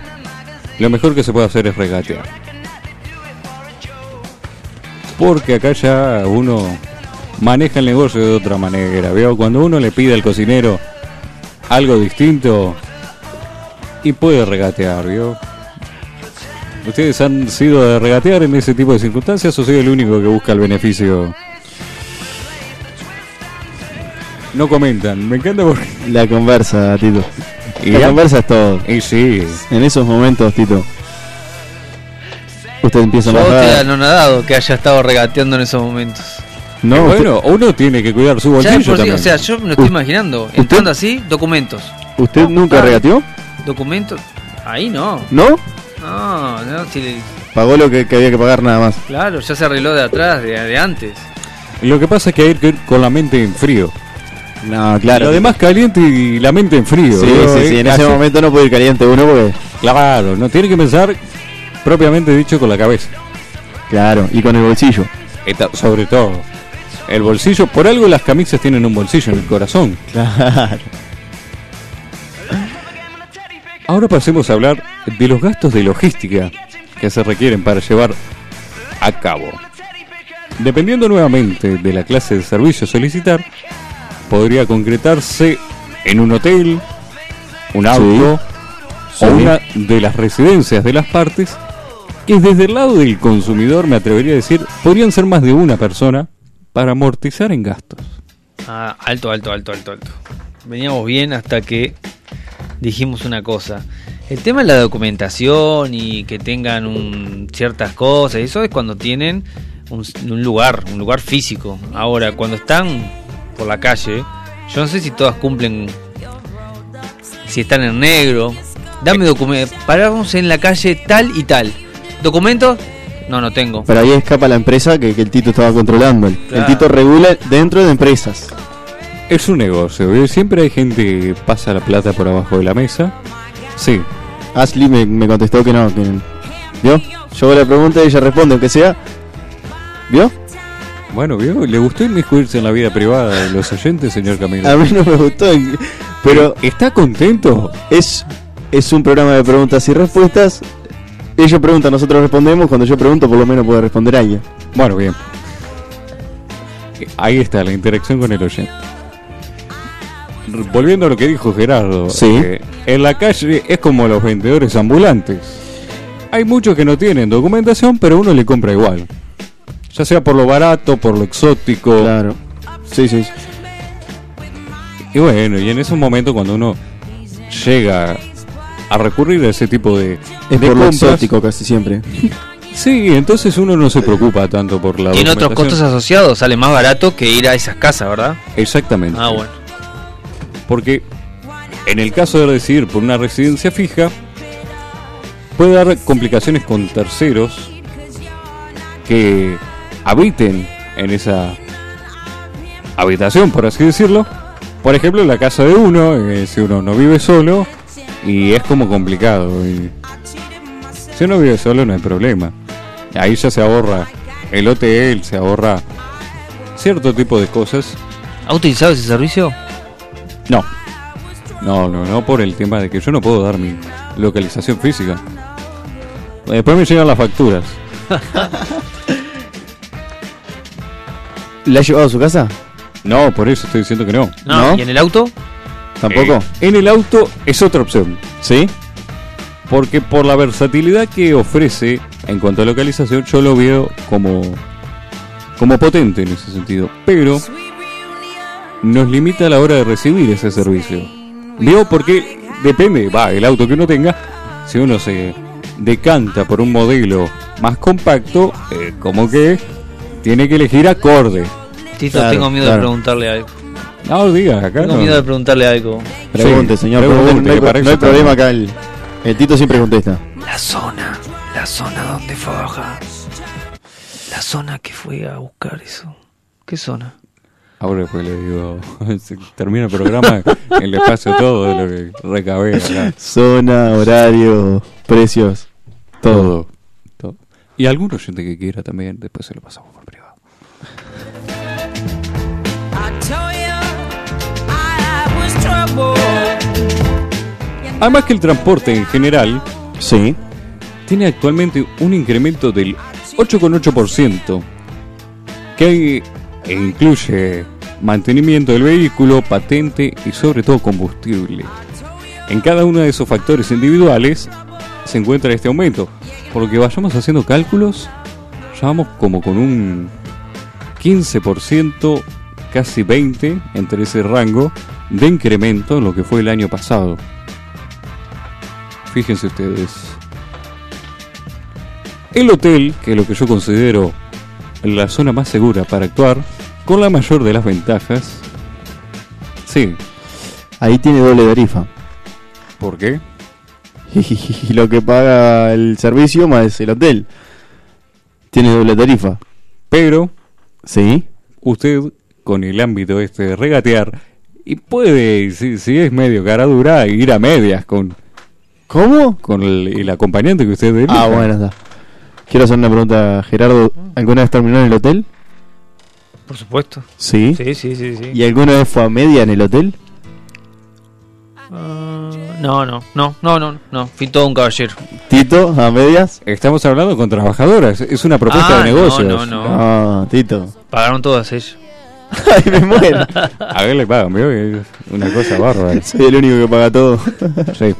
A: lo mejor que se puede hacer es regatear. Porque acá ya uno maneja el negocio de otra manera, ¿veo? Cuando uno le pide al cocinero algo distinto, y puede regatear, ¿vio? ¿Ustedes han sido de regatear en ese tipo de circunstancias o soy el único que busca el beneficio? No comentan, me encanta porque...
B: la conversa, Tito.
A: Y
B: La
A: ya-
B: conversa es todo.
A: Y sí,
B: En esos momentos, Tito, usted empieza a
C: Yo
B: bajar.
C: estoy anonadado que haya estado regateando en esos momentos.
B: No, usted-
A: bueno, uno tiene que cuidar su bolsillo
C: sí,
A: también.
C: o sea, yo me lo estoy imaginando. Entrando así, documentos.
B: ¿usted nunca
C: Ah.
B: regateó?
C: Documentos. Ahí no.
B: ¿No?
C: No, no, si-
B: Pagó lo que, que había que pagar nada más.
C: claro, ya se arregló de atrás, de, de antes.
A: Lo que pasa es que hay que ir con la mente en frío.
B: No, claro.
A: Lo demás caliente y la mente en frío.
B: Sí,
A: ¿vio?
B: sí, sí. En ese momento no puede ir caliente uno porque.
A: Claro, no tiene que pensar propiamente dicho con la cabeza.
B: Claro, y con el bolsillo.
A: Eta- sobre todo. El bolsillo, por algo las camisas tienen un bolsillo en el corazón.
B: Claro.
A: Ahora pasemos a hablar de los gastos de logística que se requieren para llevar a cabo. Dependiendo nuevamente de la clase de servicio solicitar, podría concretarse en un hotel, un auto
B: Sí.
A: o una de las residencias de las partes, que desde el lado del consumidor, me atrevería a decir, podrían ser más de una persona para amortizar en gastos.
C: Ah, alto, alto, alto, alto, alto. Veníamos bien hasta que dijimos una cosa. El tema de la documentación y que tengan un- ciertas cosas, eso es cuando tienen un, un lugar, un lugar físico. Ahora, cuando están por la calle, yo no sé si todas cumplen, si están en negro. Dame documentos. Paramos en la calle tal y tal. ¿Documentos? No, no tengo.
B: Pero ahí escapa la empresa que, que el Tito estaba controlando. El. Tito regula dentro de empresas.
A: Es un negocio, ¿ve? siempre hay gente que pasa la plata por abajo de la mesa. Sí,
B: Ashley me, me contestó que no. Que, ¿Vio? Yo hago la pregunta y ella responde, aunque sea. ¿Vio?
A: Bueno, ¿vio? ¿Le gustó inmiscuirse en la vida privada de los oyentes, señor Camilo?
B: A mí no me gustó. Pero
A: ¿Está contento?
B: es, es un programa de preguntas y respuestas. Ellos preguntan, nosotros respondemos. Cuando yo pregunto, por lo menos puede responder alguien.
A: Bueno, bien. Ahí está la interacción con el oyente. Volviendo a lo que dijo Gerardo,
B: Sí.
A: eh, en la calle es como los vendedores ambulantes. Hay muchos que no tienen documentación, pero uno le compra igual. Ya sea por lo barato, por lo exótico.
B: Claro. Sí, sí.
A: Y bueno, y en ese momento cuando uno llega a recurrir a ese tipo de,
B: Es
A: de
B: por lo
A: compras,
B: exótico casi siempre. (laughs)
A: Sí, entonces uno no se preocupa tanto por la
C: Tiene otros costos asociados, sale más barato que ir a esas casas, ¿verdad?
A: Exactamente.
C: Ah, bueno.
A: Porque en el caso de decidir por una residencia fija, puede dar complicaciones con terceros que habiten en esa habitación, por así decirlo. Por ejemplo, en la casa de uno, eh, si uno no vive solo, y es como complicado. y si uno vive solo no hay problema. Ahí ya se ahorra el hotel, se ahorra cierto tipo de cosas
C: ¿Ha utilizado ese servicio?
A: no. No, no, no por el tema de que yo no puedo dar mi localización física. Después me llegan las facturas. (laughs)
B: ¿La ha llevado a su casa?
A: No, por eso estoy diciendo que no.
C: No.
B: ¿No?
C: ¿Y en el auto?
B: ¿Tampoco?
A: Eh, en el auto es otra opción.
B: ¿Sí?
A: Porque por la versatilidad que ofrece en cuanto a localización, yo lo veo como, como potente en ese sentido. Pero nos limita a la hora de recibir ese servicio. Digo porque depende, va, el auto que uno tenga, si uno se decanta por un modelo más compacto, eh, como que tiene que elegir acorde.
C: Tito,
B: Claro,
C: tengo miedo
B: claro.
C: de preguntarle algo.
A: No digas, acá
C: Tengo
A: no.
C: miedo de preguntarle algo.
B: Pregunte,
A: Sí,
B: señor.
A: pregunte,
B: pregunte, no hay,
A: que para
B: no hay
A: eso
B: problema acá. El, el Tito siempre contesta.
C: La zona, la zona donde fue a bajar. La zona que fue a buscar eso. ¿Qué zona?
A: Ahora después le digo, (laughs) termina el programa, (laughs) el espacio todo de lo que recabé acá.
B: Zona, horario, precios, todo.
A: Y algún oyente que quiera también, después se lo pasamos por privado. Además que el transporte en general
B: Sí.
A: tiene actualmente un incremento del 8,8%, que incluye mantenimiento del vehículo, patente y sobre todo combustible. En cada uno de esos factores individuales se encuentra este aumento. Por lo que vayamos haciendo cálculos, ya vamos como con un 15%, casi 20% entre ese rango de incremento en lo que fue el año pasado. Fíjense ustedes. El hotel, que es lo que yo considero la zona más segura para actuar, con la mayor de las ventajas. Sí,
B: Ahí tiene doble tarifa.
A: ¿por qué?
B: Y (laughs) lo que paga el servicio más el hotel. Tiene doble tarifa.
A: Pero
B: Sí.
A: usted, con el ámbito este de regatear, y puede, si, si es medio cara dura, ir a medias con,
B: ¿Cómo?
A: con el, el acompañante que usted elija.
B: Ah, bueno, está. Quiero hacer una pregunta, Gerardo. ¿Alguna vez terminó en el hotel?
C: Por supuesto.
B: Sí.
C: Sí, sí, sí, sí.
B: ¿Y alguna vez fue a media en el hotel?
C: Ah, no, no, no, no, no, no. Fui todo un caballero.
B: Tito, a medias.
A: Estamos hablando con trabajadoras, es una propuesta
C: Ah,
A: de negocios.
C: No, no, no.
B: Ah, Tito.
C: Pagaron todas ellas. (laughs)
B: Ay, me muero. (laughs)
A: A ver, le pagan, ¿vio? Es una cosa bárbara. (laughs)
B: Soy el único que paga todo.
A: Sí.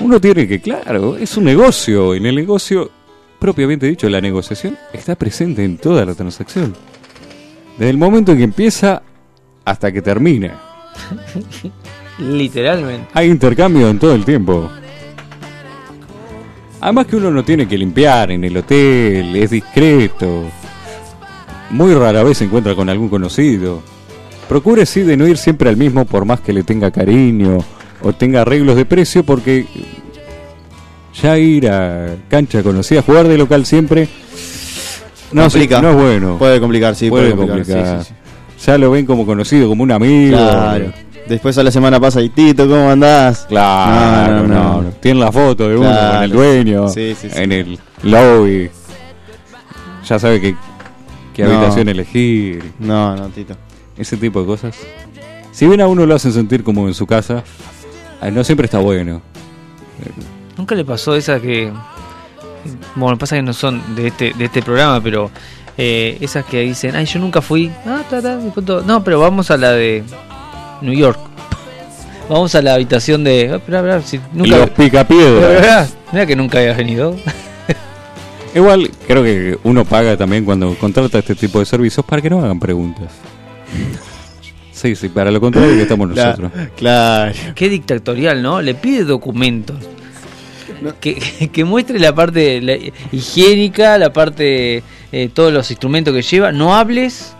A: Uno tiene que, claro, es un negocio. En el negocio, propiamente dicho, la negociación está presente en toda la transacción. Desde el momento en que empieza hasta que termina.
C: Literalmente.
A: Hay intercambio en todo el tiempo. Además que uno no tiene que limpiar en el hotel, es discreto. Muy rara vez se encuentra con algún conocido. Procure sí de no ir siempre al mismo por más que le tenga cariño o tenga arreglos de precio porque ya ir a cancha conocida, jugar de local siempre no, sí,
B: Complica.
A: no es bueno.
B: Puede complicar, sí,
A: Puede
B: puede,
A: complicar.
B: sí, sí, sí.
A: Ya lo ven como conocido, como un amigo.
B: Claro. Después a la semana pasa y Tito, ¿cómo andás?
A: Claro,
B: No,
A: no,
B: no, no.
A: Tienen la foto de uno
B: Claro.
A: con el dueño
B: Sí, sí, sí.
A: en el lobby. Ya sabe que, qué
B: No.
A: habitación elegir,
B: No, no, Tito.
A: ese tipo de cosas. Si bien a uno lo hacen sentir como en su casa, eh, no siempre está bueno.
C: ¿Nunca le pasó esa que... Bueno, pasa que no son de este, de este programa, pero eh, esas que dicen, ay, yo nunca fui. Ah, ta, ta, no, pero vamos a la de New York. Vamos a la habitación de. ah, Esperá, esperá, si nunca.
A: Los picapiedras.
C: Mira que nunca habías venido. (laughs)
A: Igual creo que uno paga también cuando contrata este tipo de servicios para que no hagan preguntas. (laughs) Sí, sí, para lo contrario que estamos nosotros.
B: Claro.
C: Qué dictatorial, ¿no? Le pide documentos. Que, que- (laughs) que muestre la parte la- higiénica, la parte. eh, todos los instrumentos que lleva. No hables.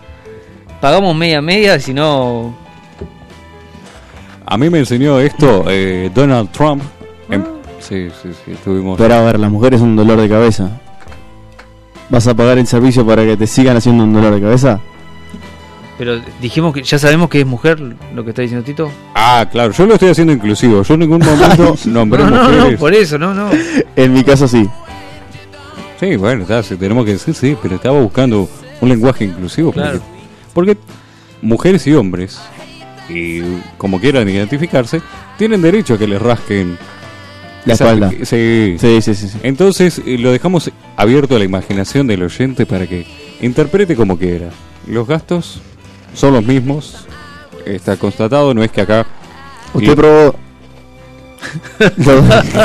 C: Pagamos media media, si no.
A: A mí me enseñó esto eh, Donald Trump. En- sí, sí, sí, estuvimos...
B: Pero a ver, las mujeres son un dolor de cabeza. ¿Vas a pagar el servicio para que te sigan haciendo un dolor de cabeza?
C: Pero dijimos que ya sabemos que es mujer lo que está diciendo Tito.
A: Ah, claro, yo lo estoy haciendo inclusivo. Yo en ningún momento (laughs) nombré
C: No, no, no,
A: mujeres.
C: por eso, no, no.
B: En mi caso sí.
A: Sí, bueno, está, sí, tenemos que decir sí, pero estaba buscando un lenguaje inclusivo. porque-
C: Claro.
A: Porque, mujeres y hombres, y como quieran identificarse, tienen derecho a que les rasquen
B: La
A: esa-
B: espalda.
A: Sí.
B: Sí, sí, sí. sí.
A: Entonces eh, lo dejamos abierto a la imaginación del oyente para que interprete como quiera. Los gastos son los mismos. Está constatado, no es que acá...
B: Usted
A: Y-
B: probó. (laughs)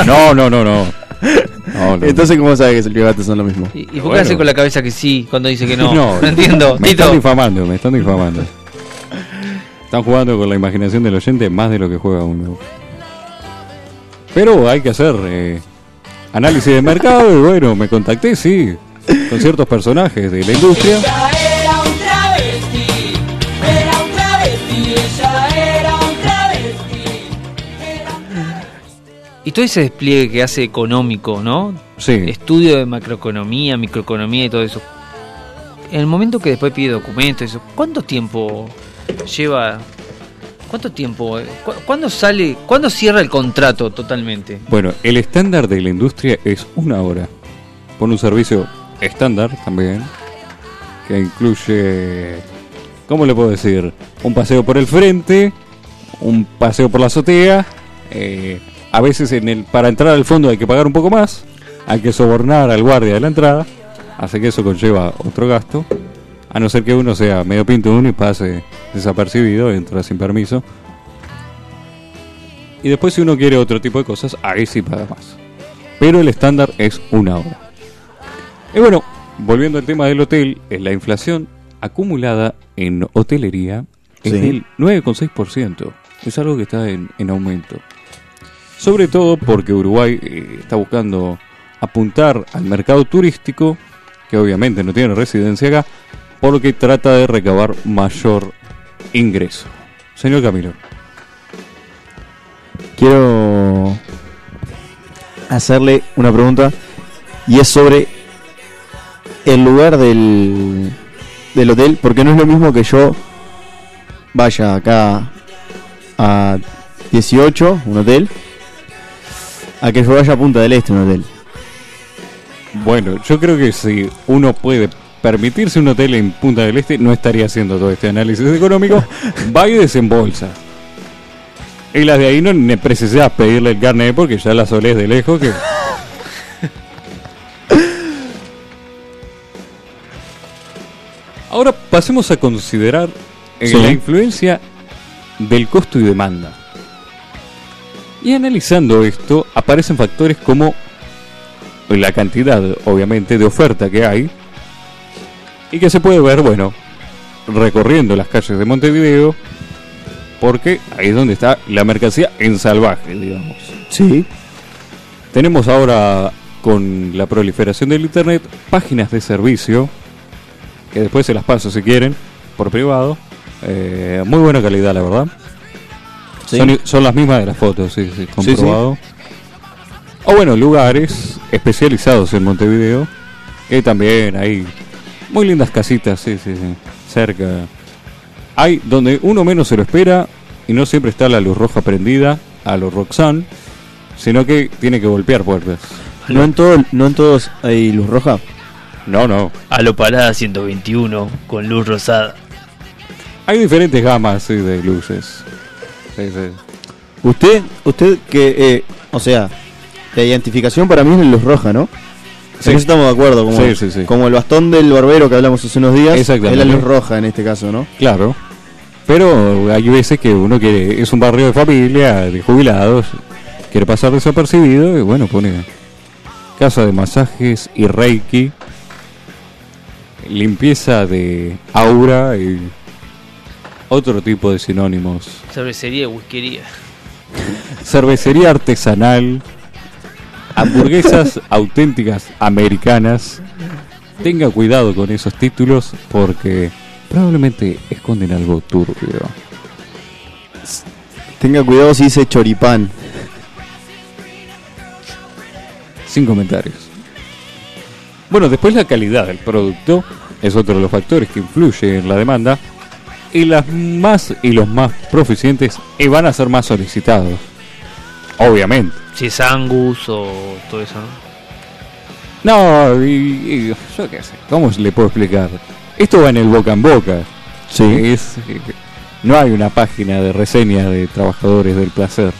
A: No, no, no, no. No, no.
B: Entonces, ¿cómo sabe que los gatos son lo mismo?
C: ¿Y, y por qué
A: Bueno.
C: hace con la cabeza que sí cuando dice que no? (laughs)
A: No,
C: No, entiendo.
A: Me
C: Tito.
A: están difamando, me están difamando. Están jugando con la imaginación del oyente más de lo que juega uno. Pero hay que hacer eh, análisis de mercado y bueno, me contacté, sí, con ciertos personajes de la industria.
F: Ella era un travesti, era un travesti, ella era un travesti. Era un
C: Y todo ese despliegue que hace económico, ¿no?
A: Sí,
C: Estudio de macroeconomía, microeconomía y todo eso. En el momento que después pide documentos, eso, ¿cuánto tiempo lleva? ¿Cuánto tiempo? ¿Cu- ¿Cuándo sale? ¿Cuándo cierra el contrato totalmente?
A: bueno, el estándar de la industria es una hora. Por un servicio estándar también, que incluye, ¿cómo le puedo decir? Un paseo por el frente, un paseo por la azotea. eh, a veces en el, para entrar al fondo hay que pagar un poco más, hay que sobornar al guardia de la entrada, así que eso conlleva otro gasto. A no ser que uno sea medio pinto uno y pase desapercibido, entra sin permiso. Y después si uno quiere otro tipo de cosas, ahí sí paga más. Pero el estándar es una hora. Y bueno, volviendo al tema del hotel, eh, la inflación acumulada en hotelería es
B: Sí.
A: del 9,6%. Es algo que está en, en aumento. Sobre todo porque Uruguay eh, está buscando apuntar al mercado turístico, que obviamente no tiene residencia acá, porque trata de recabar mayor ingreso. Señor Camilo.
B: Quiero hacerle una pregunta y es sobre el lugar del, del hotel, porque no es lo mismo que yo vaya acá a 18, un hotel, a que yo vaya a Punta del Este, un hotel.
A: Bueno, yo creo que si uno puede permitirse un hotel en Punta del Este, no estaría haciendo todo este análisis económico. (laughs) Va y desembolsa. Y las de ahí no necesitas pedirle el carnet porque ya las olés de lejos que. Ahora pasemos a considerar eh,
B: Sí.
A: la influencia del costo y demanda. Y analizando esto, aparecen factores como la cantidad, obviamente, de oferta que hay y que se puede ver, bueno, recorriendo las calles de Montevideo, porque ahí es donde está la mercancía en salvaje, digamos.
B: Sí.
A: Tenemos ahora, con la proliferación del Internet, páginas de servicio, que después se las paso si quieren, por privado. Eh, muy buena calidad, la verdad.
B: Sí.
A: Son, son las mismas de las fotos, sí, sí, comprobado. O bueno, lugares especializados en Montevideo, que también hay muy lindas casitas, sí, sí, sí, cerca. Hay donde uno menos se lo espera y no siempre está la luz roja prendida a los Roxanne, sino que tiene que golpear puertas.
B: No en, todo, no en todos hay luz roja.
A: No, no.
C: A lo parada 121 con luz rosada.
A: Hay diferentes gamas sí, de luces. Sí, sí.
B: Usted, usted que, eh, o sea, la identificación para mí es la luz roja, ¿no?
A: Sí.
B: En eso estamos de acuerdo, como,
A: Sí, sí, sí.
B: como el bastón del barbero que hablamos hace unos días, es la luz roja en este caso, ¿no?
A: Claro. Pero hay veces que uno quiere, es un barrio de familia, de jubilados, quiere pasar desapercibido y bueno, pone casa de masajes y reiki, limpieza de aura y otro tipo de sinónimos.
C: Cervecería, whiskería.
A: Cervecería artesanal, hamburguesas auténticas americanas. Tenga cuidado con esos títulos porque probablemente esconden algo turbio.
B: Tenga cuidado si dice choripán.
A: Sin comentarios. Bueno, después la calidad del producto es otro de los factores que influye en la demanda y las más y los más proficientes van a ser más solicitados. Obviamente.
C: Si es Angus o todo eso, ¿no?
A: No, y, y yo qué sé, ¿cómo le puedo explicar? Esto va en el boca en boca.
B: Sí.
A: Es, no hay una página de reseña de trabajadores del placer.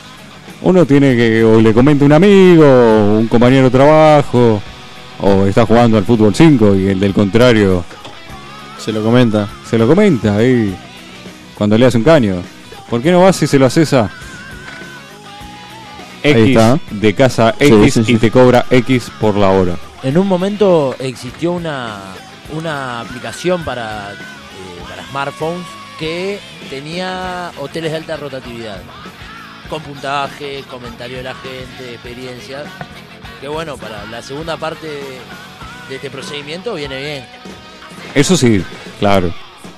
A: Uno tiene que, o le comenta un amigo, o un compañero de trabajo, o está jugando al fútbol 5 y el del contrario
B: Se lo comenta.
A: se lo comenta ahí cuando le hace un caño. ¿Por qué no vas y se lo haces a X de casa X
B: sí, sí.
A: y te cobra X por la hora?
E: En un momento existió una, una aplicación para, eh, para smartphones que tenía hoteles de alta rotatividad. Con puntaje, comentario de la gente, experiencias. Que bueno, para la segunda parte de, de este procedimiento viene bien.
A: Eso sí, claro.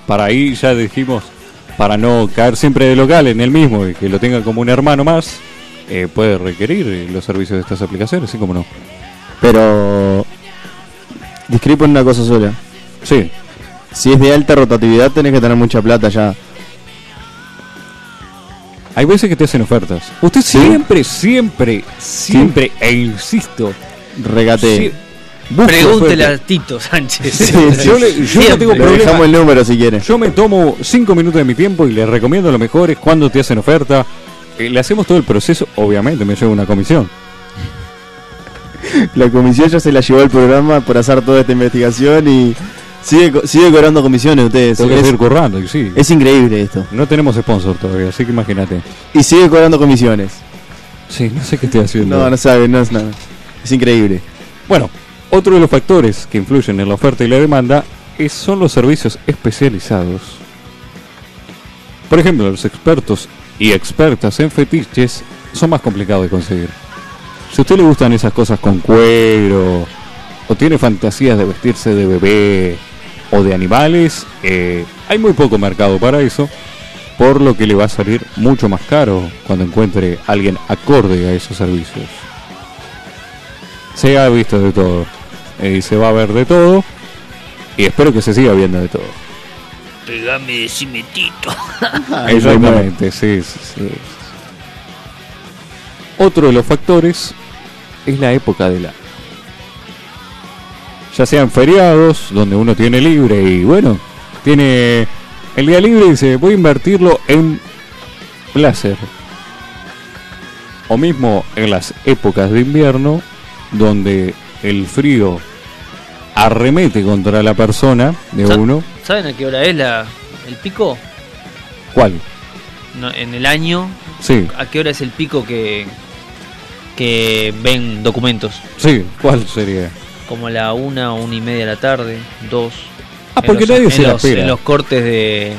A: Para ahí ya dijimos, para no caer siempre de local en el mismo y que lo tenga como un hermano más, eh, puede requerir los servicios de estas aplicaciones, sí como no.
B: Pero. Discrepo en una cosa sola.
A: Sí,
B: Si es de alta rotatividad, tenés que tener mucha plata ya.
A: hay veces que te hacen ofertas. Usted
B: Sí.
A: siempre, siempre, siempre, e insisto,
B: Regate.
C: Pregúntele a. Tito Sánchez.
B: Sí.
A: Yo, le- yo no tengo
B: Le
A: problema.
B: dejamos el número si quieres.
A: Yo me tomo 5 minutos de mi tiempo y les recomiendo lo mejor es cuando te hacen oferta. Eh, le hacemos todo el proceso, obviamente me lleva una comisión.
B: La comisión ya se la llevó el programa por hacer toda esta investigación y sigue, sigue cobrando comisiones ustedes.
A: Tengo que
B: Es,
A: seguir currando, sí.
B: es increíble esto.
A: No tenemos sponsor todavía, así que imagínate.
B: Y sigue cobrando comisiones.
A: Sí, no sé qué estoy haciendo.
B: No, no sabe, no es nada. Es increíble.
A: Bueno, otro de los factores que influyen en la oferta y la demanda es- son los servicios especializados. Por ejemplo, los expertos y expertas en fetiches son más complicados de conseguir. Si a usted le gustan esas cosas con cuero, o tiene fantasías de vestirse de bebé o de animales, eh, hay muy poco mercado para eso, por lo que le va a salir mucho más caro cuando encuentre alguien acorde a esos servicios. Se ha visto de todo, y se va a ver de todo, y espero que se siga viendo de todo.
C: Pegame, decime Tito.
B: Ay, (laughs)
A: Exactamente, sí, sí, sí. Otro de los factores es la época del año. Ya sean feriados, donde uno tiene libre y bueno, tiene el día libre y dice, voy a invertirlo en placer. O mismo en las épocas de invierno, donde el frío arremete contra la persona de uno.
C: ¿Saben a qué hora es la, el pico?
A: ¿Cuál?
C: No, en el año,
A: Sí,
C: ¿a qué hora es el pico que, que ven documentos?
A: sí, ¿cuál sería?
C: Como a la una o una y media de la tarde, dos.
A: Ah, porque
C: los-
A: nadie se la
C: los,
A: espera.
C: En los cortes de,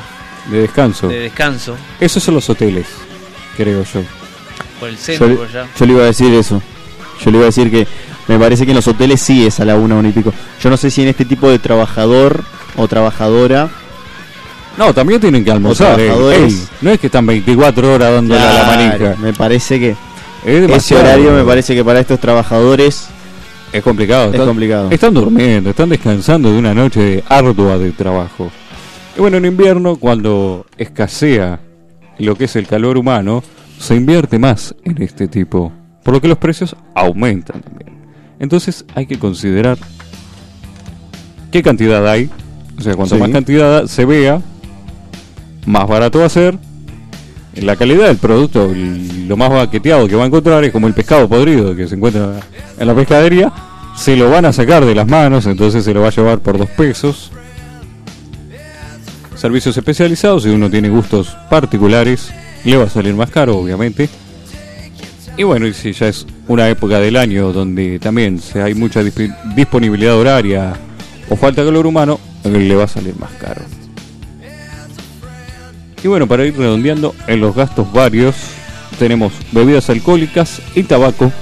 A: De descanso.
C: de descanso,
A: Esos son los hoteles, creo yo.
C: por el
B: Yo,
C: centro,
B: le-
C: por allá.
B: yo le iba a decir eso. Yo le iba a decir que me parece que en los hoteles sí es a la una, una y pico. Yo no sé si en este tipo de trabajador o trabajadora.
A: No, también tienen que almorzar. eh. Ey, no es que están 24 horas dándole a la manija.
B: Me parece que
A: Es
B: ese horario me parece que para estos trabajadores
A: Es complicado.
B: es
A: están,
B: complicado.
A: están durmiendo, están descansando de una noche ardua de trabajo. Y bueno, en invierno, cuando escasea lo que es el calor humano, se invierte más en este tipo. Por lo que los precios aumentan también. Entonces hay que considerar qué cantidad hay. O sea, cuanto
B: Sí.
A: más cantidad se vea, más barato va a ser. La calidad del producto, lo más baqueteado que va a encontrar es como el pescado podrido que se encuentra en la pescadería. Se lo van a sacar de las manos, entonces se lo va a llevar por dos pesos. servicios especializados, si uno tiene gustos particulares, le va a salir más caro, obviamente. Y bueno, y si ya es una época del año donde también se hay mucha disp- disponibilidad horaria o falta calor humano, le va a salir más caro. Y bueno, para ir redondeando, en los gastos varios tenemos bebidas alcohólicas y tabaco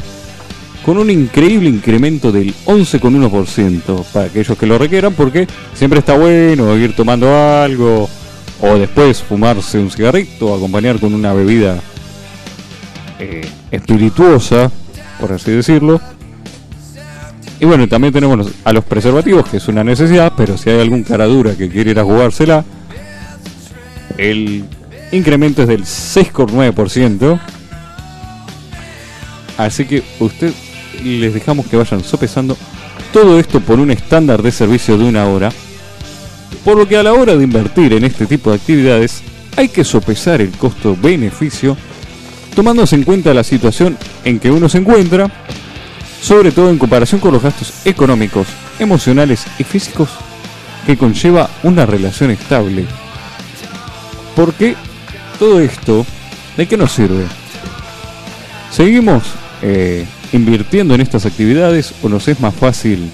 A: con un increíble incremento del 11,1% para aquellos que lo requieran porque siempre está bueno ir tomando algo o después fumarse un cigarrito acompañar con una bebida eh, espirituosa, por así decirlo. Y bueno, también tenemos a los preservativos, que es una necesidad, pero si hay algún cara dura que quiere ir a jugársela, el incremento es del 6,9%. Así que usted les dejamos que vayan sopesando todo esto por un estándar de servicio de una hora. Por lo que a la hora de invertir en este tipo de actividades hay que sopesar el costo-beneficio tomándose en cuenta la situación en que uno se encuentra, sobre todo en comparación con los gastos económicos, emocionales y físicos que conlleva una relación estable. Porque todo esto, ¿de qué nos sirve? ¿Seguimos eh, invirtiendo en estas actividades o nos es más fácil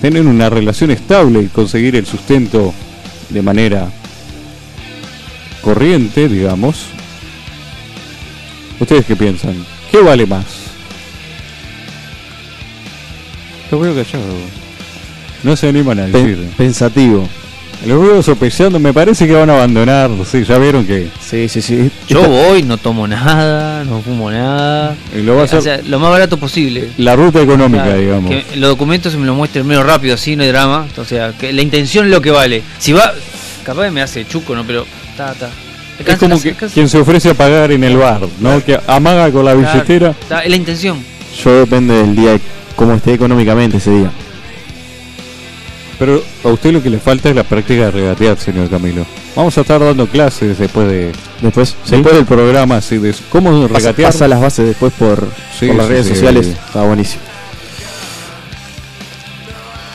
A: tener una relación estable y conseguir el sustento de manera corriente, digamos? ¿Ustedes qué piensan? ¿Qué vale más? Los veo callados. No se animan a
B: Pen-
A: decir.
B: pensativo.
A: Los veo sopesando, me parece que van a abandonar. Sí, ya vieron que
B: Sí, sí, sí.
C: Yo
B: Esta-
C: voy, no tomo nada, no fumo nada.
A: y lo va a hacer
C: O sea, lo más barato posible.
A: la ruta económica,
C: Claro,
A: digamos.
C: Que los documentos se me los muestren medio rápido, así, no hay drama. O sea, que la intención es lo que vale. Si va, capaz que me hace chuco, ¿no? Pero, ta, ta.
A: Es como
C: alcanza,
A: que
C: alcanza.
A: quien se ofrece a pagar en el bar, ¿no? Que amaga con la
C: Claro,
A: billetera.
C: es la intención.
B: Yo depende del día, cómo esté económicamente ese día.
A: Pero a usted lo que le falta es la práctica de regatear, señor Camilo. Vamos a estar dando clases después de
B: Después,
A: después del programa, así de cómo
B: pasa,
A: regatear.
B: pasa las bases después por,
A: Sí,
B: por las
A: sí,
B: redes sociales. Está buenísimo.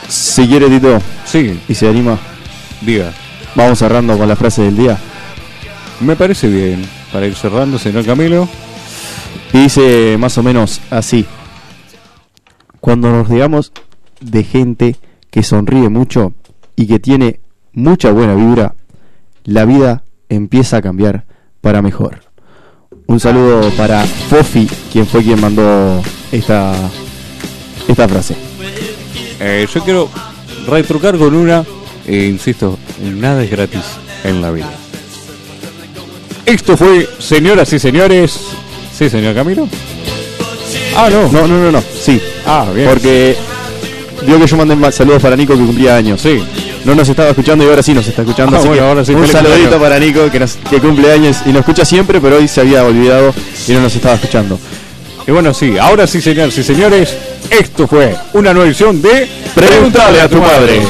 B: Si quiere, Tito,
A: Sí,
B: y se anima,
A: diga.
B: vamos cerrando con la frase del día.
A: Me parece bien. Para ir cerrando, señor Camilo.
B: Y dice más o menos así. Cuando nos digamos de gente que sonríe mucho y que tiene mucha buena vibra, la vida empieza a cambiar para mejor. Un saludo para Fofi, quien fue quien mandó esta, esta frase.
A: Eh, yo quiero retrucar con una, eh, insisto, nada es gratis en la vida. Esto fue, señoras y señores. Sí, señor Camilo. Ah, no.
B: No, no, no, no, sí.
A: Ah, bien.
B: Porque vio que yo mandé ma- saludos para Nico que cumplía años.
A: Sí.
B: No nos estaba escuchando y ahora sí nos está escuchando.
A: Ah,
B: así
A: bueno,
B: que
A: ahora sí,
B: un saludito para Nico que, nos- que cumple años y nos escucha siempre, pero hoy se había olvidado y no nos estaba escuchando.
A: Y bueno, sí, ahora sí, señores y señores, esto fue una nueva edición de
B: Pregúntale a tu madre.